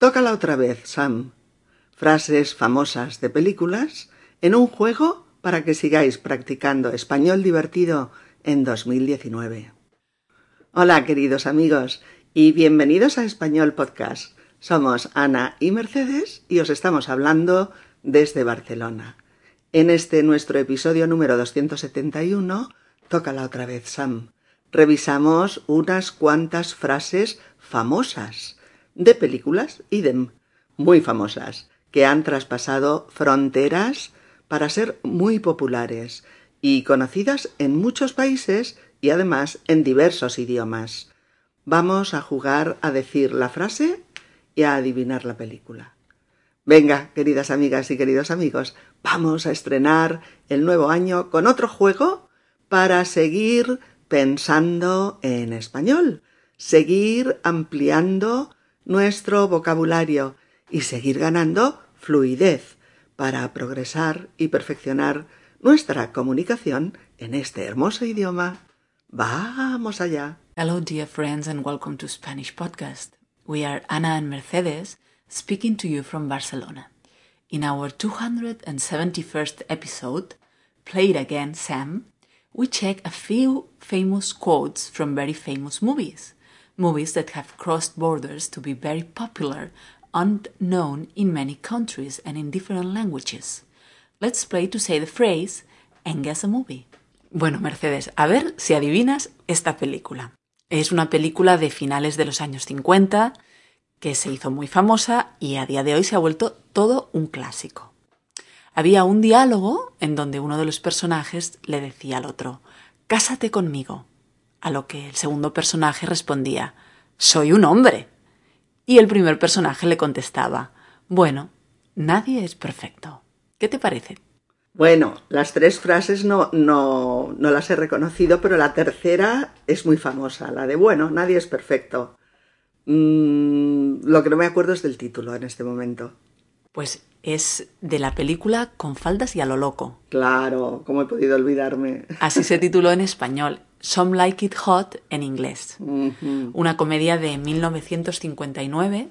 Tócala otra vez, Sam. Frases famosas de películas en un juego para que sigáis practicando español divertido en 2019. Hola, queridos amigos, y bienvenidos a Español Podcast. Somos Ana y Mercedes y os estamos hablando desde Barcelona. En este nuestro episodio número 271, tócala otra vez, Sam. Revisamos unas cuantas frases famosas de películas, idem, muy famosas, que han traspasado fronteras para ser muy populares y conocidas en muchos países y además en diversos idiomas. Vamos a jugar a decir la frase y a adivinar la película. Venga, queridas amigas y queridos amigos, vamos a estrenar el nuevo año con otro juego para seguir pensando en español, seguir ampliando nuestro vocabulario y seguir ganando fluidez para progresar y perfeccionar nuestra comunicación en este hermoso idioma. Vamos allá. Hello, dear friends, and welcome to Spanish Podcast. We are Ana and Mercedes speaking to you from Barcelona. In our 271st episode, Play It Again, Sam, we check a few famous quotes from very famous movies movies that have crossed borders to be very popular and known in many countries and in different languages. Let's play to say the phrase and guess a movie. Bueno, Mercedes, a ver si adivinas esta película. Es una película de finales de los años 50 que se hizo muy famosa y a día de hoy se ha vuelto todo un clásico. Había un diálogo en donde uno de los personajes le decía al otro, Cásate conmigo a lo que el segundo personaje respondía Soy un hombre. Y el primer personaje le contestaba Bueno, nadie es perfecto. ¿Qué te parece? Bueno, las tres frases no, no, no las he reconocido, pero la tercera es muy famosa, la de bueno, nadie es perfecto. Mm, lo que no me acuerdo es del título en este momento. Pues es de la película Con faldas y a lo loco. Claro, ¿cómo he podido olvidarme? Así se tituló en español. Some Like It Hot en inglés. Una comedia de 1959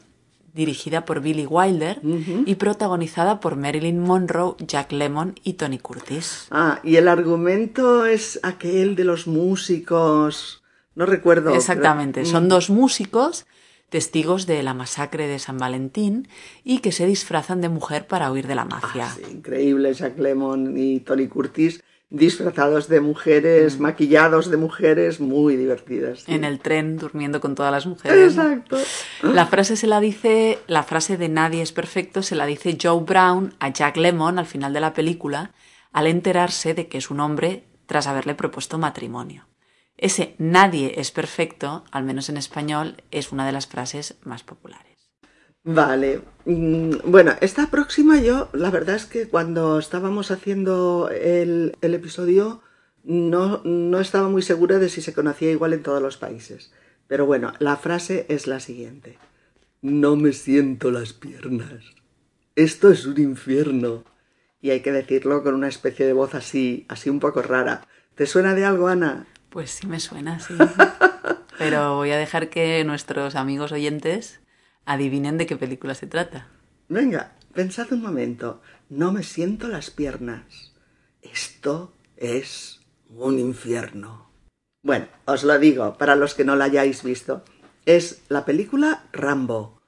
dirigida por Billy Wilder y protagonizada por Marilyn Monroe, Jack Lemmon y Tony Curtis. Ah, y el argumento es aquel de los músicos. No recuerdo. Exactamente, son dos músicos testigos de la masacre de San Valentín y que se disfrazan de mujer para huir de la mafia. Ah, sí, increíble, Jack Lemmon y Tony Curtis disfrazados de mujeres, mm. maquillados de mujeres, muy divertidas. En el tren durmiendo con todas las mujeres. Exacto. La frase se la dice, la frase de nadie es perfecto se la dice Joe Brown a Jack Lemmon al final de la película al enterarse de que es un hombre tras haberle propuesto matrimonio. Ese nadie es perfecto, al menos en español, es una de las frases más populares. Vale. Mm, bueno, esta próxima yo, la verdad es que cuando estábamos haciendo el, episodio no, no estaba muy segura de si se conocía igual en todos los países. Pero bueno, la frase es la siguiente. No me siento las piernas. Esto es un infierno. Y hay que decirlo con una especie de voz así, así un poco rara. ¿Te suena de algo, Ana? Pues sí me suena, sí. Pero voy a dejar que nuestros amigos oyentes adivinen de qué película se trata. Venga, pensad un momento. No me siento las piernas. Esto es un infierno. Bueno, os lo digo, para los que no la hayáis visto. Es la película Rambo,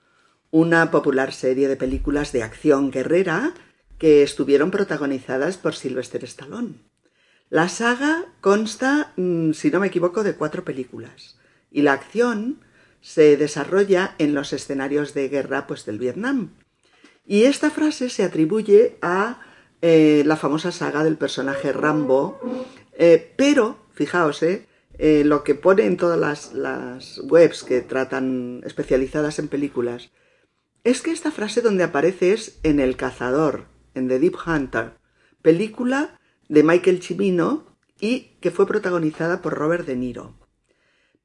una popular serie de películas de acción guerrera que estuvieron protagonizadas por Sylvester Stallone. La saga consta, mm, si no me equivoco, de cuatro películas, y la acción se desarrolla en los escenarios de guerra pues, del Vietnam. Y esta frase se atribuye a eh, la famosa saga del personaje Rambo, eh, pero, fijaos, eh, lo que pone en todas las, las webs que tratan especializadas en películas, es que esta frase donde aparece es en El Cazador, en The Deep Hunter, película de Michael Cimino y que fue protagonizada por Robert De Niro.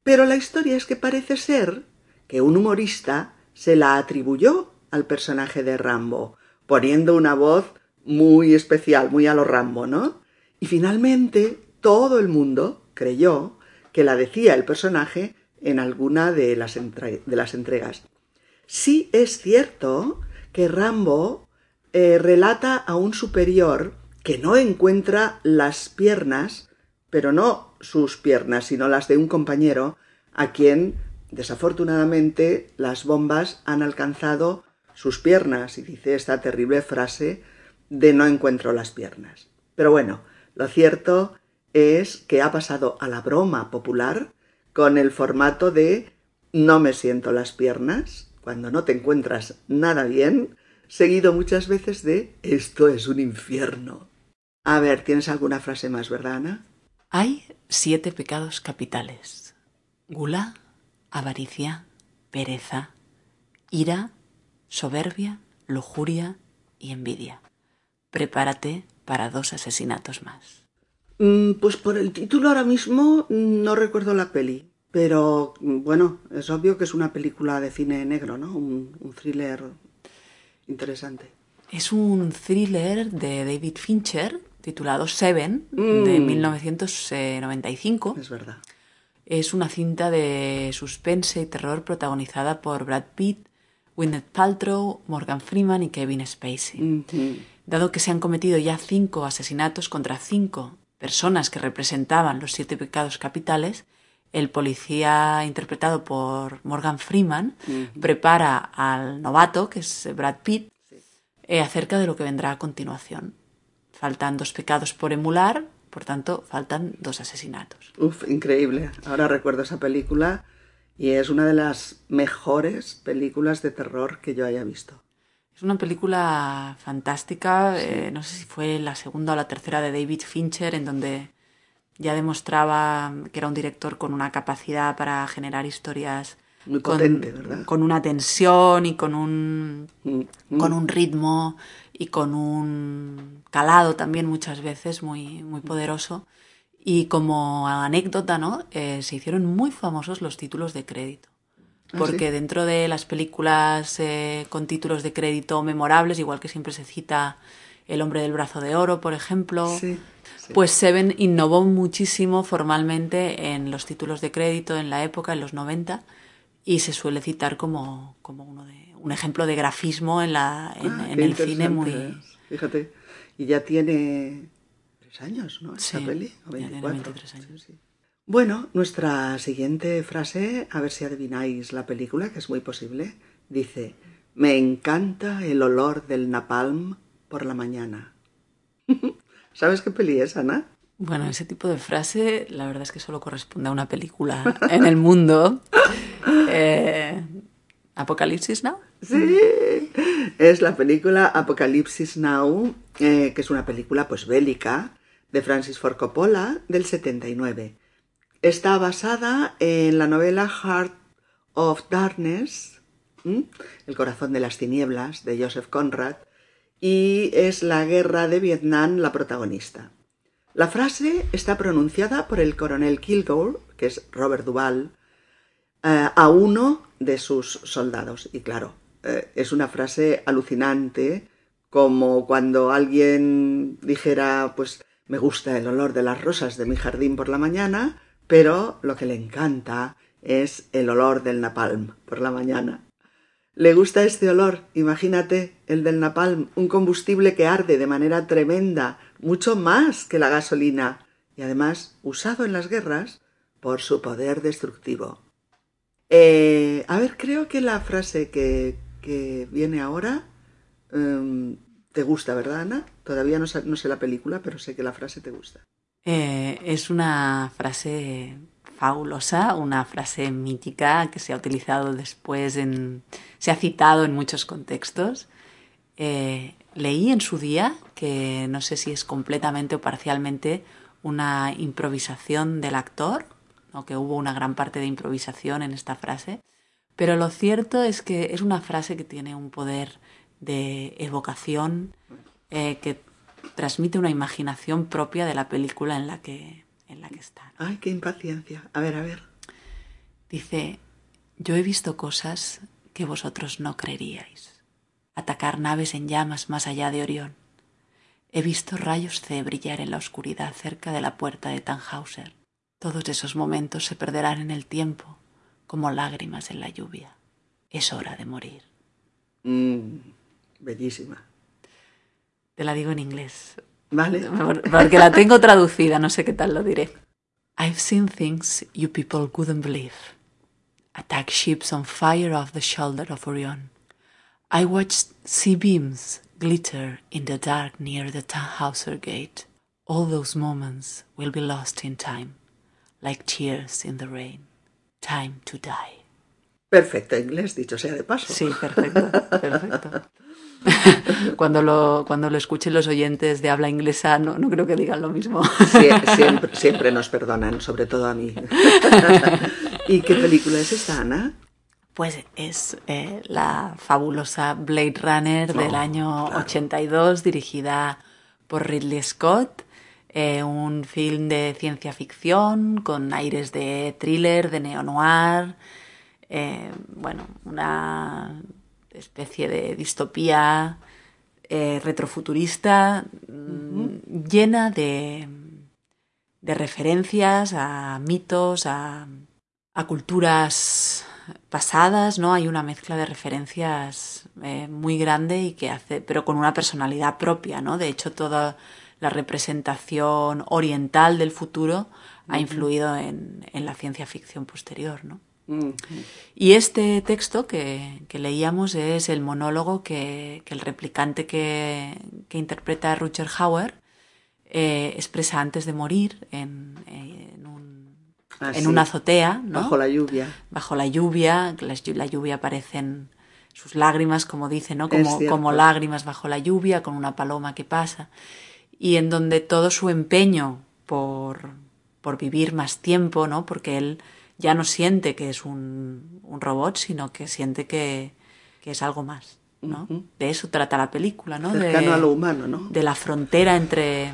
Pero la historia es que parece ser que un humorista se la atribuyó al personaje de Rambo, poniendo una voz muy especial, muy a lo Rambo, ¿no? Y finalmente todo el mundo creyó que la decía el personaje en alguna de las, de las entregas. Sí es cierto que Rambo eh, relata a un superior que no encuentra las piernas, pero no sus piernas, sino las de un compañero, a quien, desafortunadamente, las bombas han alcanzado sus piernas, y dice esta terrible frase de no encuentro las piernas. Pero bueno, lo cierto es que ha pasado a la broma popular con el formato de no me siento las piernas, cuando no te encuentras nada bien, seguido muchas veces de esto es un infierno. A ver, ¿tienes alguna frase más, verdad, Ana? Hay siete pecados capitales. Gula, avaricia, pereza, ira, soberbia, lujuria y envidia. Prepárate para dos asesinatos más. Mm, pues por el título ahora mismo no recuerdo la peli, pero mm, bueno, es obvio que es una película de cine negro, ¿no? Un, un thriller interesante. Es un thriller de David Fincher titulado Seven de Mm. 1995. Es verdad. Es una cinta de suspense y terror protagonizada por Brad Pitt, Gwyneth Paltrow, Morgan Freeman y Kevin Spacey. Dado que se han cometido ya cinco asesinatos contra cinco personas que representaban los siete pecados capitales, el policía interpretado por Morgan Freeman prepara al novato, que es Brad Pitt, eh, acerca de lo que vendrá a continuación. Faltan dos pecados por emular, por tanto, faltan dos asesinatos. Uf, increíble. Ahora recuerdo esa película y es una de las mejores películas de terror que yo haya visto. Es una película fantástica, eh, no sé si fue la segunda o la tercera de David Fincher, en donde ya demostraba que era un director con una capacidad para generar historias Muy con, potente, ¿verdad? con una tensión y con un, Mm, con un ritmo y con un calado también muchas veces muy, muy poderoso. Y como anécdota, ¿no? Eh, se hicieron muy famosos los títulos de crédito. ¿Ah, Porque sí? dentro de las películas eh, con títulos de crédito memorables, igual que siempre se cita El hombre del brazo de oro, por ejemplo, Sí, sí. pues Seven innovó muchísimo formalmente en los títulos de crédito en la época, en los 90, y se suele citar como, como uno de, un ejemplo de grafismo en, la, en, Ah, en el cine muy... es. Fíjate, y ya tiene tres años, ¿no? Esa Sí, peli, o ya tiene 24. 23 años. Sí, sí. Bueno, nuestra siguiente frase, a ver si adivináis la película, que es muy posible, dice, me encanta el olor del napalm por la mañana. ¿Sabes qué peli es, Ana? Bueno, ese tipo de frase la verdad es que solo corresponde a una película en el mundo. Eh, ¿Apocalipsis Now? Sí, es la película Apocalipsis Now, eh, que es una película pues bélica de Francis Ford Coppola del 79. Está basada en la novela Heart of Darkness. El corazón de las tinieblas, de Joseph Conrad, y es la guerra de Vietnam la protagonista. La frase está pronunciada por el coronel Kilgore, que es Robert Duvall, eh, a uno de sus soldados. Y claro, eh, es una frase alucinante, como cuando alguien dijera, pues me gusta el olor de las rosas de mi jardín por la mañana, pero lo que le encanta es el olor del napalm por la mañana. Le gusta este olor, imagínate, el del napalm, un combustible que arde de manera tremenda, mucho más que la gasolina, y además usado en las guerras por su poder destructivo. Eh, a ver, creo que la frase que, que viene ahora em, te gusta, ¿verdad, Ana? Todavía no no sé la película, pero sé que la frase te gusta. Eh, es una frase fabulosa, una frase mítica que se ha utilizado después en... se ha citado en muchos contextos. Eh, leí en su día, que no sé si es completamente o parcialmente una improvisación del actor, que hubo una gran parte de improvisación en esta frase, pero lo cierto es que es una frase que tiene un poder de evocación eh, que transmite una imaginación propia de la película en la que, en la que está. Ay, qué impaciencia. A ver, a ver. Dice, yo he visto cosas que vosotros no creeríais. Atacar naves en llamas más allá de Orión. He visto rayos C brillar en la oscuridad cerca de la puerta de Tannhauser. Todos esos momentos se perderán en el tiempo como lágrimas en la lluvia. es hora de morir. Mm, bellísima. Te la digo en inglés. Vale. Porque la tengo traducida, no sé qué tal lo diré. I've seen things you people wouldn't believe. Attack ships on fire off the shoulder of Orion. I watched sea beams glitter in the dark near the Tannhauser Gate. All those moments will be lost in time, like tears in the rain. Time to die. Perfecto inglés, dicho sea de paso. Sí, perfecto, perfecto. cuando, lo, cuando lo escuchen los oyentes de habla inglesa, no, no creo que digan lo mismo. siempre, siempre nos perdonan, sobre todo a mí. ¿Y qué película es esta, Ana? Pues es eh, la fabulosa Blade Runner del Oh, año claro. 82, dirigida por Ridley Scott. Eh, un film de ciencia ficción con aires de thriller, de neo-noir. eh, bueno, una especie de distopía eh, retrofuturista mm, llena de, de referencias a mitos, a, a culturas pasadas, ¿no? Hay una mezcla de referencias eh, muy grande y que hace, pero con una personalidad propia, ¿no? De hecho, toda la representación oriental del futuro ha influido en, en la ciencia ficción posterior, ¿no? Y este texto que, que leíamos es el monólogo que, que el replicante que, que interpreta Rutger Hauer eh, expresa antes de morir en, en, un- Ah, en sí. una azotea, ¿no? Bajo la lluvia. Bajo la lluvia, la lluvia aparecen sus lágrimas, como dice, ¿no? Como, como lágrimas bajo la lluvia, con una paloma que pasa. Y en donde todo su empeño por, por vivir más tiempo, ¿no? Porque él ya no siente que es un, un robot, sino que siente que, que es algo más, ¿no? De eso trata la película, ¿no? Cercano de, a lo humano, ¿no? de la frontera entre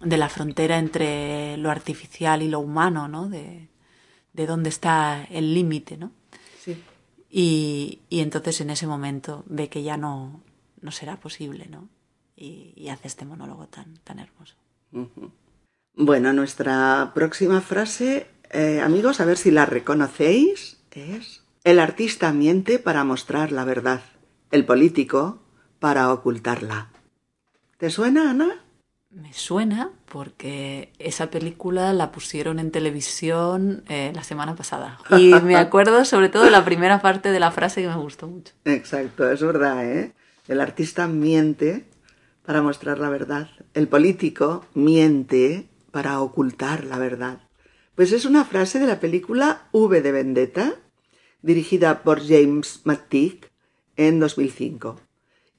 de la frontera entre lo artificial y lo humano, ¿no? De, de dónde está el límite, ¿no? Sí. Y, y entonces en ese momento ve que ya no, no será posible, ¿no? Y, y hace este monólogo tan, tan hermoso. Bueno, nuestra próxima frase, eh, amigos, a ver si la reconocéis, es el artista miente para mostrar la verdad, el político para ocultarla. ¿Te suena, Ana? Me suena porque esa película la pusieron en televisión eh, la semana pasada. Y me acuerdo sobre todo de la primera parte de la frase que me gustó mucho. Exacto, es verdad, ¿eh? El artista miente para mostrar la verdad. El político miente para ocultar la verdad. Pues es una frase de la película V de Vendetta, dirigida por James McTeague en 2005.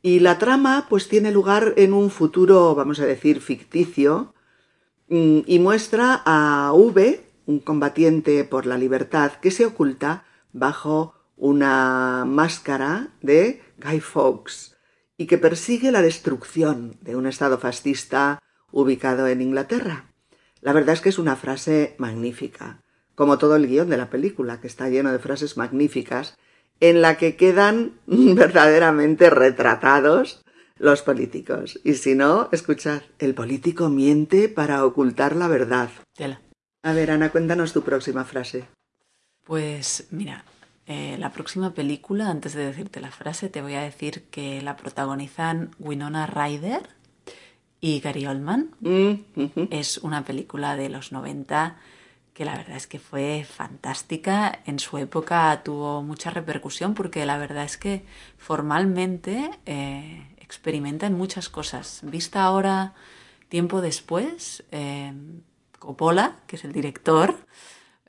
Y la trama pues tiene lugar en un futuro, vamos a decir, ficticio, mm, y muestra a V, un combatiente por la libertad, que se oculta bajo una máscara de Guy Fawkes y que persigue la destrucción de un estado fascista ubicado en Inglaterra. La verdad es que es una frase magnífica, como todo el guion de la película, que está lleno de frases magníficas, en la que quedan verdaderamente retratados los políticos. Y si no, escuchad, el político miente para ocultar la verdad. Tela. A ver, Ana, cuéntanos tu próxima frase. Pues mira, eh, la próxima película, antes de decirte la frase, te voy a decir que la protagonizan Winona Ryder y Gary Oldman. Mm. Es una película de los 90 que la verdad es que fue fantástica. En su época tuvo mucha repercusión porque la verdad es que formalmente eh, experimenta en muchas cosas. Vista ahora, tiempo después, eh, Coppola, que es el director,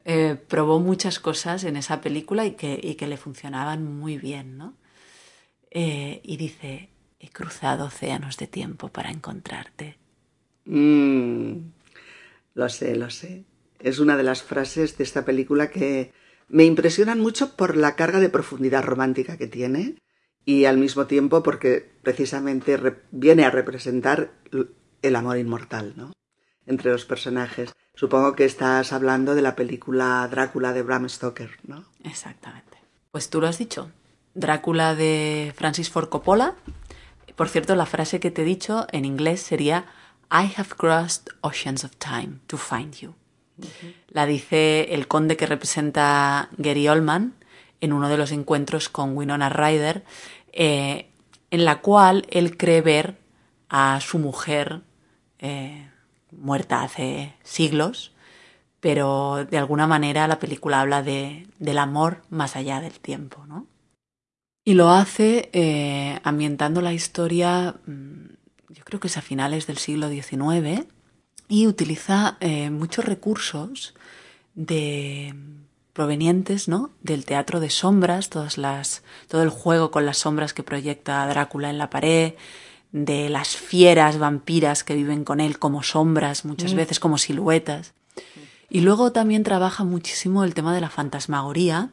eh, probó muchas cosas en esa película y que, y que le funcionaban muy bien, ¿no? Eh, y dice, he cruzado océanos de tiempo para encontrarte. Mm, lo sé, lo sé. Es una de las frases de esta película que me impresionan mucho por la carga de profundidad romántica que tiene y al mismo tiempo porque precisamente re- viene a representar el amor inmortal, ¿no? Entre los personajes. Supongo que estás hablando de la película Drácula de Bram Stoker, ¿no? Exactamente. Pues tú lo has dicho. Drácula de Francis Ford Coppola. Por cierto, la frase que te he dicho en inglés sería I have crossed oceans of time to find you. La dice el conde que representa Gary Oldman en uno de los encuentros con Winona Ryder, eh, en la cual él cree ver a su mujer eh, muerta hace siglos, pero de alguna manera la película habla de, del amor más allá del tiempo, ¿no? Y lo hace eh, ambientando la historia, mm, yo creo que es a finales del siglo XIX, y utiliza eh, muchos recursos de provenientes ¿no? del teatro de sombras, todas las, todo el juego con las sombras que proyecta Drácula en la pared, de las fieras vampiras que viven con él como sombras, muchas mm. veces como siluetas. Y luego también trabaja muchísimo el tema de la fantasmagoría,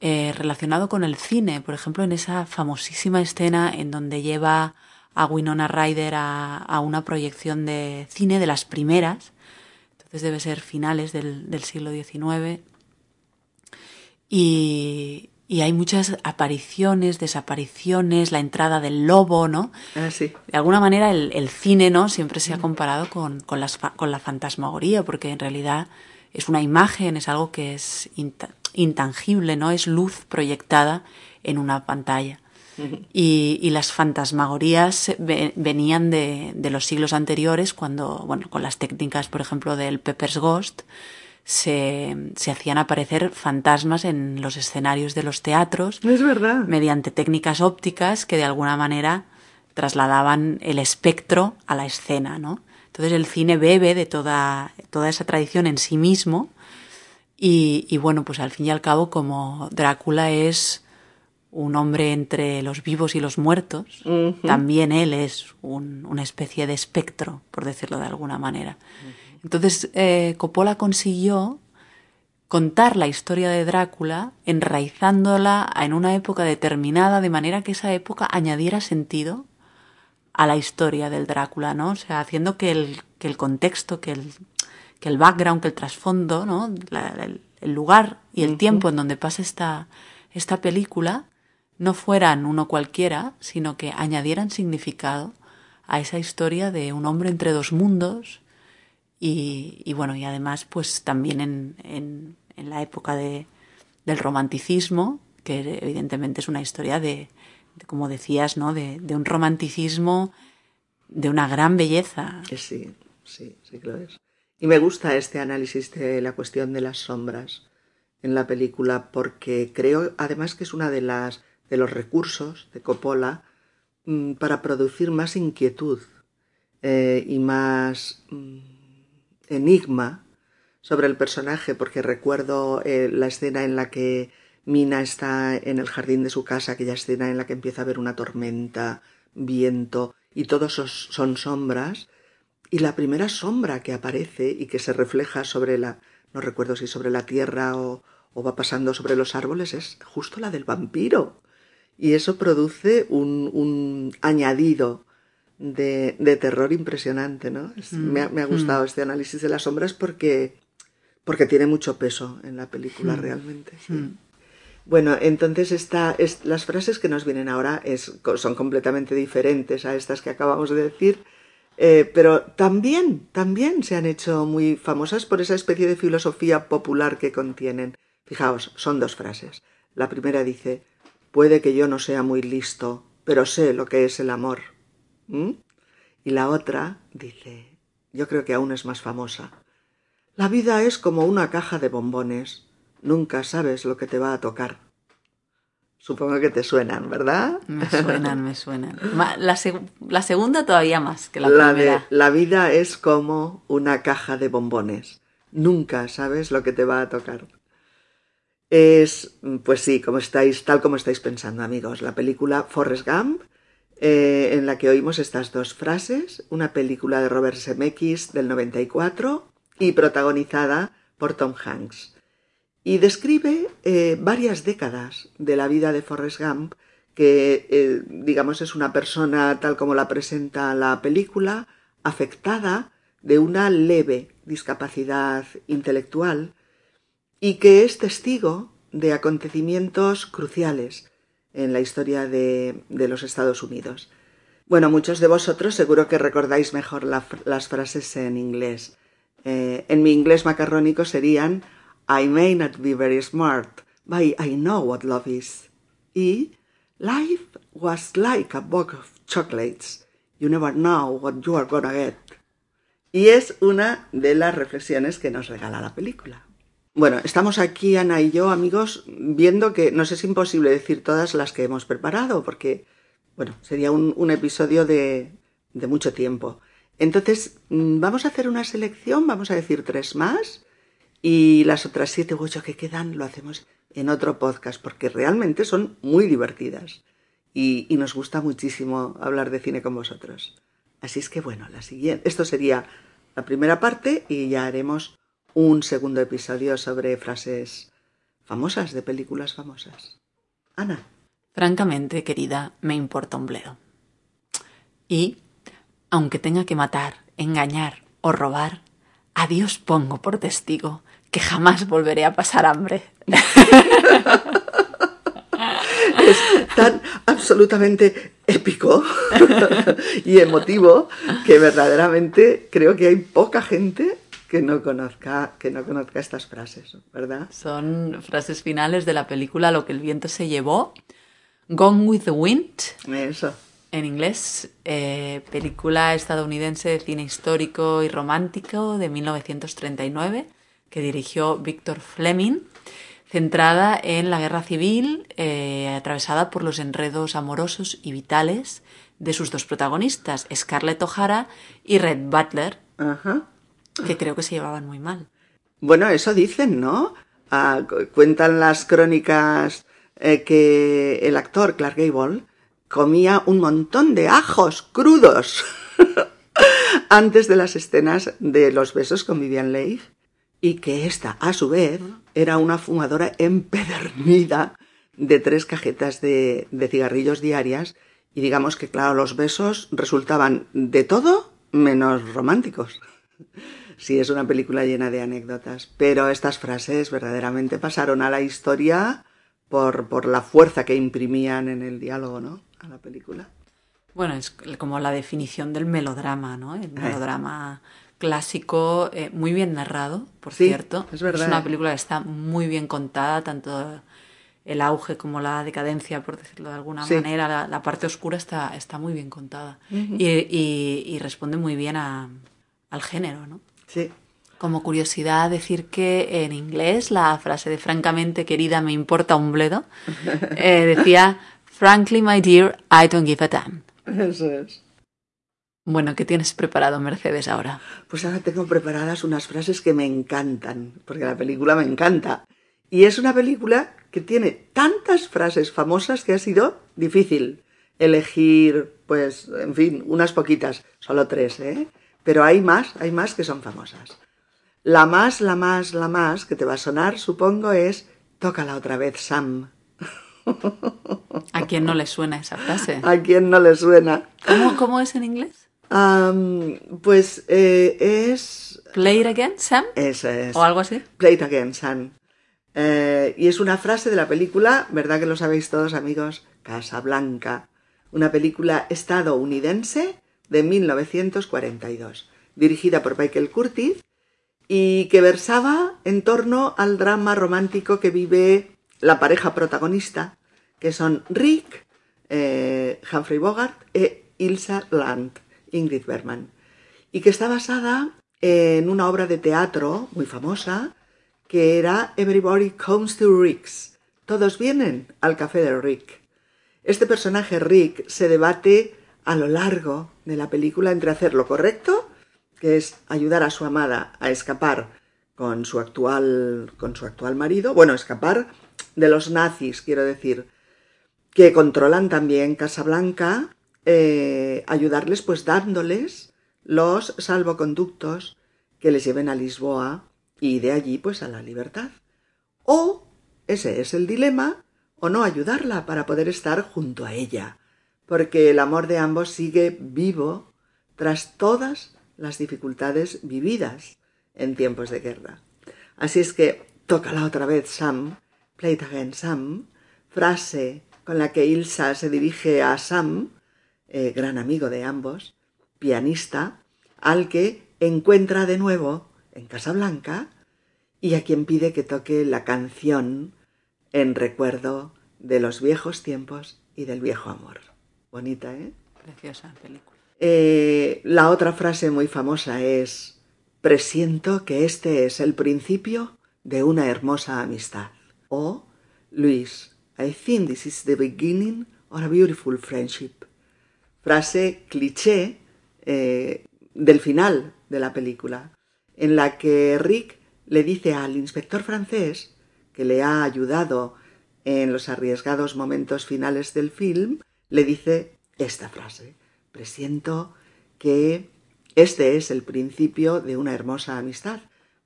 eh, relacionado con el cine, por ejemplo, en esa famosísima escena en donde lleva a Winona Ryder a, una proyección de cine de las primeras, entonces debe ser finales del, del siglo XIX, y, y hay muchas apariciones, desapariciones, la entrada del lobo, ¿no? Ah, sí. De alguna manera el, el cine, ¿no? Siempre se ha comparado con, con, las, con la fantasmagoría, porque en realidad es una imagen, es algo que es intangible, ¿no? Es luz proyectada en una pantalla. y, y, las fantasmagorías venían de, de, los siglos anteriores, cuando, bueno, con las técnicas, por ejemplo, del Pepper's Ghost, se, se, hacían aparecer fantasmas en los escenarios de los teatros. Es verdad. Mediante técnicas ópticas que de alguna manera trasladaban el espectro a la escena, ¿no? Entonces el cine bebe de toda, toda esa tradición en sí mismo y, y, bueno, pues al fin y al cabo como Drácula es un hombre entre los vivos y los muertos, uh -huh. también él es un, una especie de espectro, por decirlo de alguna manera. Uh -huh. Entonces eh, Coppola consiguió contar la historia de Drácula enraizándola en una época determinada de manera que esa época añadiera sentido a la historia del Drácula, ¿no? O sea, haciendo que el, que el contexto, que el, que el background, que el trasfondo, ¿no? La, el, el, lugar y el uh -huh. tiempo en donde pasa esta, esta película no fueran uno cualquiera, sino que añadieran significado a esa historia de un hombre entre dos mundos y, bueno, y además pues también en, en, la época de, del romanticismo, que evidentemente es una historia de, como decías, ¿no? De, de, un romanticismo de una gran belleza. Sí, sí, sí que es. Y me gusta este análisis de la cuestión de las sombras en la película porque creo además que es una de las de los recursos de Coppola mmm, para producir más inquietud eh, y más mmm, enigma sobre el personaje porque recuerdo eh, la escena en la que Mina está en el jardín de su casa, aquella escena en la que empieza a haber una tormenta, viento y todos son sombras. Y la primera sombra que aparece y que se refleja sobre la no recuerdo si sobre la tierra o, va pasando sobre los árboles es justo la del vampiro. Y eso produce un añadido de, de, terror impresionante, ¿no? Es, mm. me, ha, me, ha, gustado mm. este análisis de las sombras porque, porque tiene mucho peso en la película mm. realmente. Sí. Bueno, entonces esta, es, las frases que nos vienen ahora es, son completamente diferentes a estas que acabamos de decir, eh, pero también, también se han hecho muy famosas por esa especie de filosofía popular que contienen. Fijaos, son dos frases. La primera dice, puede que yo no sea muy listo, pero sé lo que es el amor. ¿Mm? Y la otra dice, yo creo que aún es más famosa, la vida es como una caja de bombones, nunca sabes lo que te va a tocar. Supongo que te suenan, ¿verdad? Me suenan, me suenan. La, seg la segunda todavía más que la, la primera. De, la vida es como una caja de bombones. Nunca sabes lo que te va a tocar. Es, pues sí, como estáis, tal como estáis pensando, amigos, la película Forrest Gump eh, en la que oímos estas dos frases, una película de Robert Zemeckis del 94 y protagonizada por Tom Hanks. Y describe eh, varias décadas de la vida de Forrest Gump, que eh, digamos es una persona tal como la presenta la película, afectada de una leve discapacidad intelectual y que es testigo de acontecimientos cruciales en la historia de, los Estados Unidos. Bueno, muchos de vosotros seguro que recordáis mejor la, las frases en inglés. Eh, en mi inglés macarrónico serían I may not be very smart, by I Know What Love Is. Y Life was like a box of chocolates. You never know what you are gonna get. Y es una de las reflexiones que nos regala la película. Bueno, estamos aquí, Ana y yo, amigos, viendo que nos es imposible decir todas las que hemos preparado, porque, bueno, sería un, episodio de, de mucho tiempo. Entonces, mm, vamos a hacer una selección, vamos a decir tres más, y las otras siete u ocho que quedan lo hacemos en otro podcast, porque realmente son muy divertidas. Y nos gusta muchísimo hablar de cine con vosotros. Así es que bueno, la siguiente, esto sería la primera parte y ya haremos un segundo episodio sobre frases famosas de películas famosas. Ana. Francamente, querida, me importa un bledo. Y, aunque tenga que matar, engañar o robar, a Dios pongo por testigo que jamás volveré a pasar hambre. es tan absolutamente épico y emotivo que verdaderamente creo que hay poca gente que no conozca que no conozca estas frases, ¿verdad? Son frases finales de la película Lo que el viento se llevó, Gone with the Wind. Eso. En inglés, eh, película estadounidense de cine histórico y romántico de 1939 que dirigió Victor Fleming centrada en la guerra civil eh, atravesada por los enredos amorosos y vitales de sus dos protagonistas, Scarlett O'Hara y Red Butler, Ajá. Que creo que se llevaban muy mal. Bueno, eso dicen, ¿no? Ah, cu- cuentan las crónicas eh, que el actor Clark Gable comía un montón de ajos crudos antes de las escenas de los besos con Vivian Leigh y que esta, a su vez, era una fumadora empedernida de tres cajetas de cigarrillos diarias y digamos que, claro, los besos resultaban de todo menos románticos. Sí, es una película llena de anécdotas, pero estas frases verdaderamente pasaron a la historia por, por la fuerza que imprimían en el diálogo, ¿no? A la película. Bueno, es como la definición del melodrama, ¿no? El melodrama clásico, eh, muy bien narrado, por Sí, cierto. es verdad, una eh. película que está muy bien contada, tanto el auge como la decadencia, por decirlo de alguna Sí. manera. La, la parte oscura está, está muy bien contada. y, y- y responde muy bien a- al género, ¿no? Sí, Como curiosidad, decir que en inglés la frase de francamente querida me importa un bledo eh, decía Frankly, my dear, I don't give a damn. eso es. Bueno, ¿qué tienes preparado, Mercedes, ahora? Pues ahora tengo preparadas unas frases que me encantan, porque la película me encanta. Y es una película que tiene tantas frases famosas que ha sido difícil elegir, pues, en fin, unas poquitas, solo tres, ¿eh? Pero hay más, hay más que son famosas. La más, la más, la más que te va a sonar, supongo, es Tócala otra vez, Sam. ¿A quién no le suena esa frase? ¿A quién no le suena? ¿Cómo, cómo es en inglés? Pues eh, es... ¿Play it again, Sam? Eso es. ¿O algo así? Play it again, son. Eh, y es una frase de la película, ¿verdad que lo sabéis todos, amigos? Casablanca. Una película estadounidense de 1942, dirigida por Michael Curtis y que versaba en torno al drama romántico que vive la pareja protagonista, que son Rick, eh, Humphrey Bogart e Ilsa Land, Ingrid Bergman, y que está basada en una obra de teatro muy famosa que era Everybody Comes to Rick's. Todos vienen al café de Rick. Este personaje Rick se debate a lo largo de la película entre hacer lo correcto, que es ayudar a su amada a escapar con su actual con su actual marido, bueno, escapar de los nazis, quiero decir, que controlan también Casablanca, eh, ayudarles pues dándoles los salvoconductos que les lleven a Lisboa y de allí pues a la libertad. O ese es el dilema, o no ayudarla para poder estar junto a ella, porque el amor de ambos sigue vivo tras todas las dificultades vividas en tiempos de guerra. Así es que tócala otra vez, Sam, play it again, Sam, frase con la que Ilsa se dirige a Sam, eh, gran amigo de ambos, pianista, al que encuentra de nuevo en Casablanca y a quien pide que toque la canción en recuerdo de los viejos tiempos y del viejo amor. Bonita, ¿eh? Preciosa película. Eh, la otra frase muy famosa es, presiento que este es el principio de una hermosa amistad. O, Luis, I think this is the beginning of a beautiful friendship. Frase cliché eh, del final de la película, en la que Rick le dice al inspector francés que le ha ayudado en los arriesgados momentos finales del film, le dice esta frase. Presiento que este es el principio de una hermosa amistad.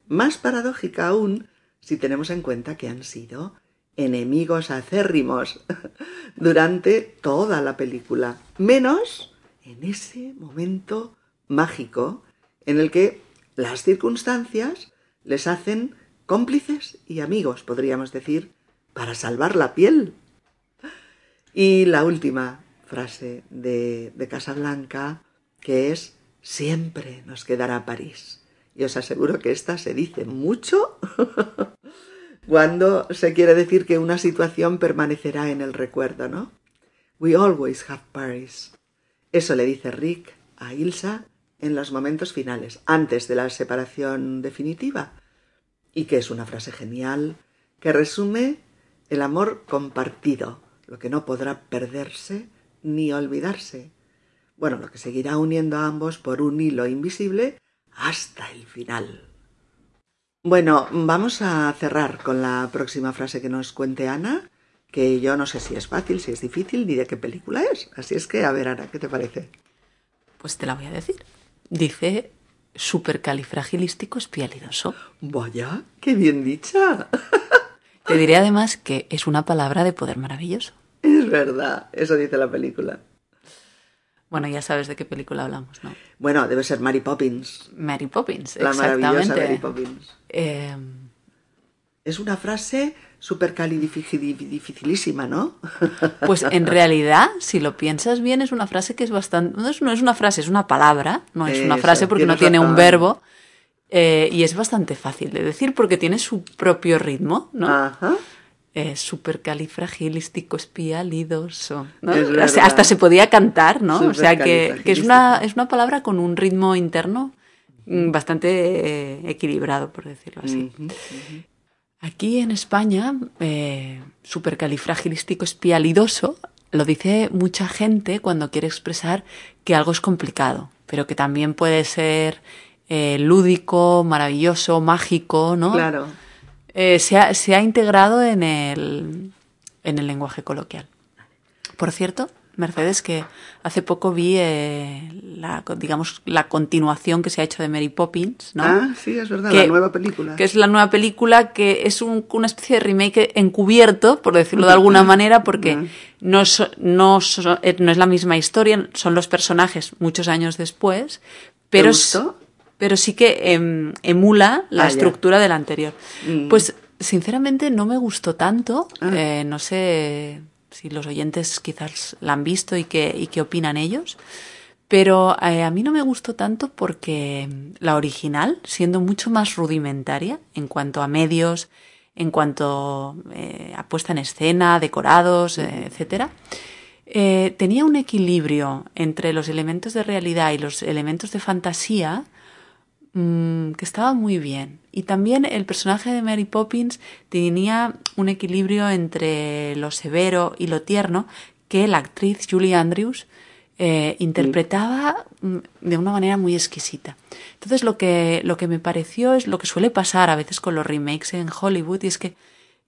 Más paradójica aún si tenemos en cuenta que han sido enemigos acérrimos durante toda la película, menos en ese momento mágico en el que las circunstancias les hacen cómplices y amigos, podríamos decir, para salvar la piel. Y la última frase de, Casablanca, que es, siempre nos quedará París. Y os aseguro que esta se dice mucho cuando se quiere decir que una situación permanecerá en el recuerdo, ¿no? We always have Paris. Eso le dice Rick a Ilsa en los momentos finales, antes de la separación definitiva, y que es una frase genial que resume el amor compartido, lo que no podrá perderse ni olvidarse. Bueno, lo que seguirá uniendo a ambos por un hilo invisible hasta el final. Bueno, vamos a cerrar con la próxima frase que nos cuente Ana, que yo no sé si es fácil, si es difícil, ni de qué película es. Así es que, a ver, Ana, ¿qué te parece? Pues te la voy a decir. Dice supercalifragilístico espialidoso. Vaya, qué bien dicha. Te diré además que es una palabra de poder maravilloso. Es verdad, eso dice la película. Bueno, ya sabes de qué película hablamos, ¿no? Bueno, debe ser Mary Poppins. Mary Poppins, La maravillosa exactamente. Mary Poppins. Eh, Es una frase súper dificilísima, ¿no? pues en realidad, si lo piensas bien, es una frase que es bastante... No es, no es una frase, es una palabra, no es una Eso, frase porque no tiene un verbo. eh, y es bastante fácil de decir porque tiene su propio ritmo, ¿no? Ajá. Eh, supercalifragilístico espialidoso. ¿no? O sea, hasta se podía cantar, ¿no? O sea, que, que es, una, es una palabra con un ritmo interno mm, bastante eh, equilibrado, por decirlo así. Aquí en España, eh, supercalifragilístico espialidoso lo dice mucha gente cuando quiere expresar que algo es complicado, pero que también puede ser eh, lúdico, maravilloso, mágico, ¿no? Claro. Eh, se, ha, se ha integrado en el, en el lenguaje coloquial. Por cierto, Mercedes, que hace poco vi eh, la, digamos, la continuación que se ha hecho de Mary Poppins, ¿no? Ah, sí, es verdad, Que- la nueva película. que es la nueva película que es un- una especie de remake encubierto, por decirlo de alguna manera, porque Ya. no, so- no, so- eh, no es la misma historia, son los personajes muchos años después, pero, gustó? Pero sí que em, emula la Ah, estructura de la anterior. Mm. Pues sinceramente no me gustó tanto, Ah. eh, no sé si los oyentes quizás la han visto y qué, y qué opinan ellos. Pero eh, a mí no me gustó tanto porque la original, siendo mucho más rudimentaria en cuanto a medios, en cuanto eh, a puesta en escena, decorados, eh, etcétera, eh, tenía un equilibrio entre los elementos de realidad y los elementos de fantasía mm, que estaba muy bien. Y también el personaje de Mary Poppins tenía un equilibrio entre lo severo y lo tierno que la actriz Julie Andrews eh, interpretaba mm, de una manera muy exquisita. Entonces lo que, lo que me pareció es lo que suele pasar a veces con los remakes en Hollywood y es que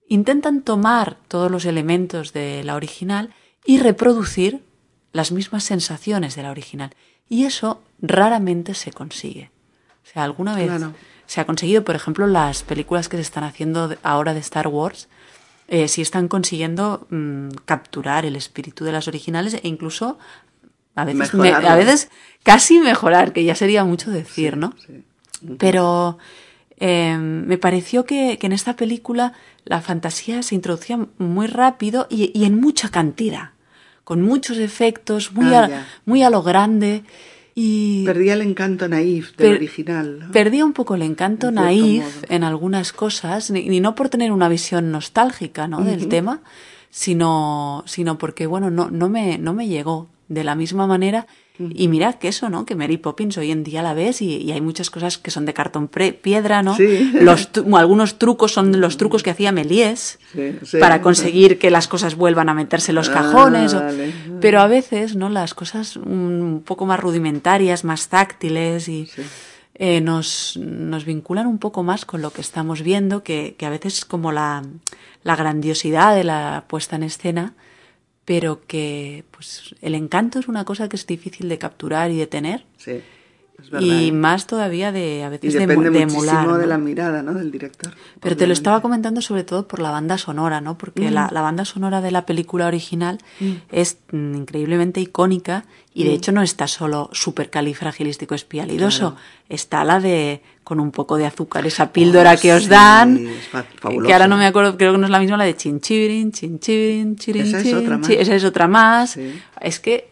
intentan tomar todos los elementos de la original y reproducir las mismas sensaciones de la original. Y eso raramente se consigue. O sea, alguna vez Claro. se ha conseguido, por ejemplo, las películas que se están haciendo ahora de Star Wars, eh, sí están consiguiendo mm, capturar el espíritu de las originales e incluso a veces, me- a veces casi mejorar, que ya sería mucho decir, ¿no? Sí. Pero eh, me pareció que, que en esta película la fantasía se introducía muy rápido y, y en mucha cantidad, con muchos efectos, muy, Ah, a, muy a lo grande. Y Perdía el encanto naif del Per- original. ¿no? perdía un poco el encanto En naif modo. en algunas cosas, ni no por tener una visión nostálgica ¿no? del tema, sino, sino porque, bueno, no, no, me, no me llegó de la misma manera. Y mirad que eso, ¿no? Que Mary Poppins hoy en día la ves y, y hay muchas cosas que son de cartón pre- piedra, ¿no? Sí. Los, algunos trucos son los trucos que hacía Méliès Sí, sí. para conseguir que las cosas vuelvan a meterse en los cajones. o- Ah, vale. pero a veces, ¿no? Las cosas un poco más rudimentarias, más táctiles y eh, nos, nos vinculan un poco más con lo que estamos viendo, que, que a veces es como la, la grandiosidad de la puesta en escena, pero que pues el encanto es una cosa que es difícil de capturar y de tener. Sí, es verdad. Y ¿eh? más todavía de a Y veces de, depende de muchísimo emular. de ¿no? la mirada, ¿no? Del director. Pero te lo estaba comentando sobre todo por la banda sonora, ¿no? Porque la, la banda sonora de la película original es mm, increíblemente icónica y de hecho no está solo supercalifragilístico espialidoso, está la de con un poco de azúcar, esa píldora Oh, que os sí, dan, es fa- que ahora no me acuerdo, creo que no es la misma, la de chinchibirin, chinchibirin, chirin, Esa es chin, otra más. chi- esa es otra más. Sí. Es que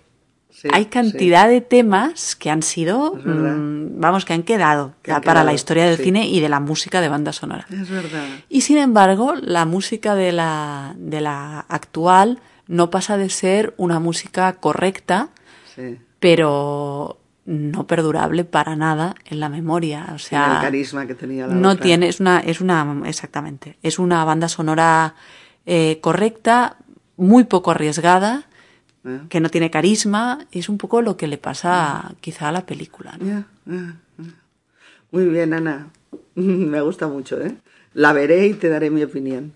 Sí, hay cantidad de temas que han sido, Es mm, vamos, que han quedado Que han para la historia del cine y de la música de banda sonora. Es verdad. Y sin embargo, la música de la, de la actual no pasa de ser una música correcta, Sí. pero no perdurable para nada en la memoria. O Sin el sea, carisma que tenía la no otra. tiene, es una, es una, exactamente, es una banda sonora eh, correcta, muy poco arriesgada, ¿Eh? que no tiene carisma, es un poco lo que le pasa quizá a la película. Muy bien, Ana. Me gusta mucho, ¿eh? La veré y te daré mi opinión.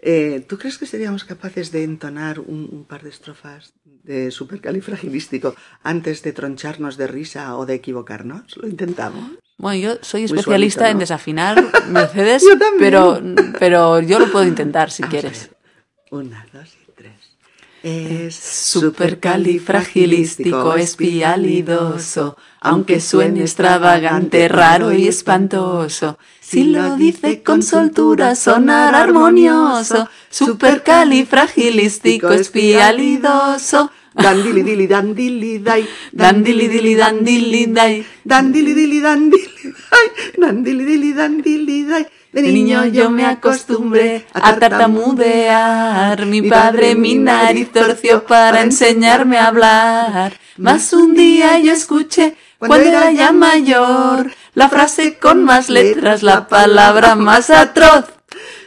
Eh, ¿Tú crees que seríamos capaces de entonar un, un par de estrofas de supercalifragilístico antes de troncharnos de risa o de equivocarnos? ¿Lo intentamos? Bueno, yo soy especialista suavito, en ¿no? desafinar Mercedes, Yo pero, pero yo lo puedo intentar si Vamos a quieres. Una, dos y tres. Es Supercalifragilístico espialidoso, aunque suene extravagante, raro y espantoso. Si lo dice con soltura sonará armonioso. Supercalifragilístico espialidoso. Dandili dili dandili dai. Dandili dili dandili dai. Dandili dili dandili dai. Dandili dili dandili dai. De niño yo me acostumbré a tartamudear. Mi padre mi nariz torció para enseñarme a hablar. Mas un día yo escuché, cuando era ya mayor, la frase con más letras, la palabra más atroz.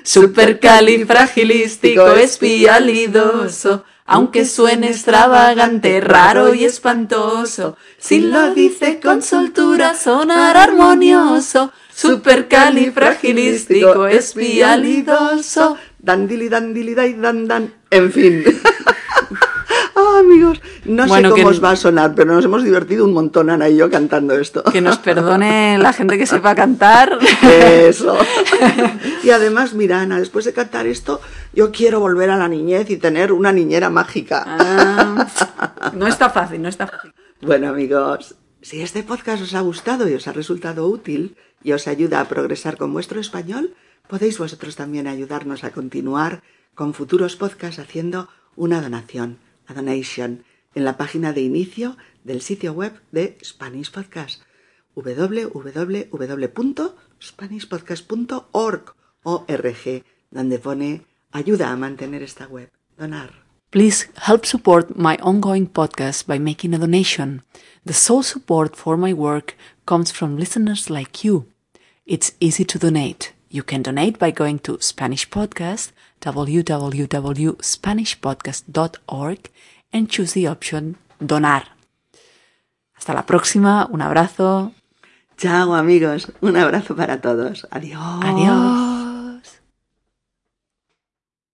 Supercalifragilístico espialidoso. Aunque suene extravagante, raro y espantoso, si lo dice con soltura sonará armonioso. Supercalifragilístico espialidoso. Dandili dandili dai dan dan. En fin. Ah, amigos, no Bueno, sé cómo os va a sonar, pero nos hemos divertido un montón, Ana y yo, cantando esto. Que nos perdone la gente que sepa cantar. Eso. y además, mira, Ana, después de cantar esto, yo quiero volver a la niñez y tener una niñera mágica. Ah, no está fácil, no está fácil. Bueno, amigos, si este podcast os ha gustado y os ha resultado útil y os ayuda a progresar con vuestro español, podéis vosotros también ayudarnos a continuar con futuros podcasts haciendo una donación, donation, en la página de inicio del sitio web de Spanish Podcast, www.spanishpodcast.org, ORG, donde pone ayuda a mantener esta web, donar. Please help support my ongoing podcast by making a donation. The sole support for my work comes from listeners like you. It's easy to donate. You can donate by going to Spanish Podcast, www.spanishpodcast.org, and choose the option Donar. Hasta la próxima, un abrazo. Chao amigos, un abrazo para todos. Adiós. Adiós.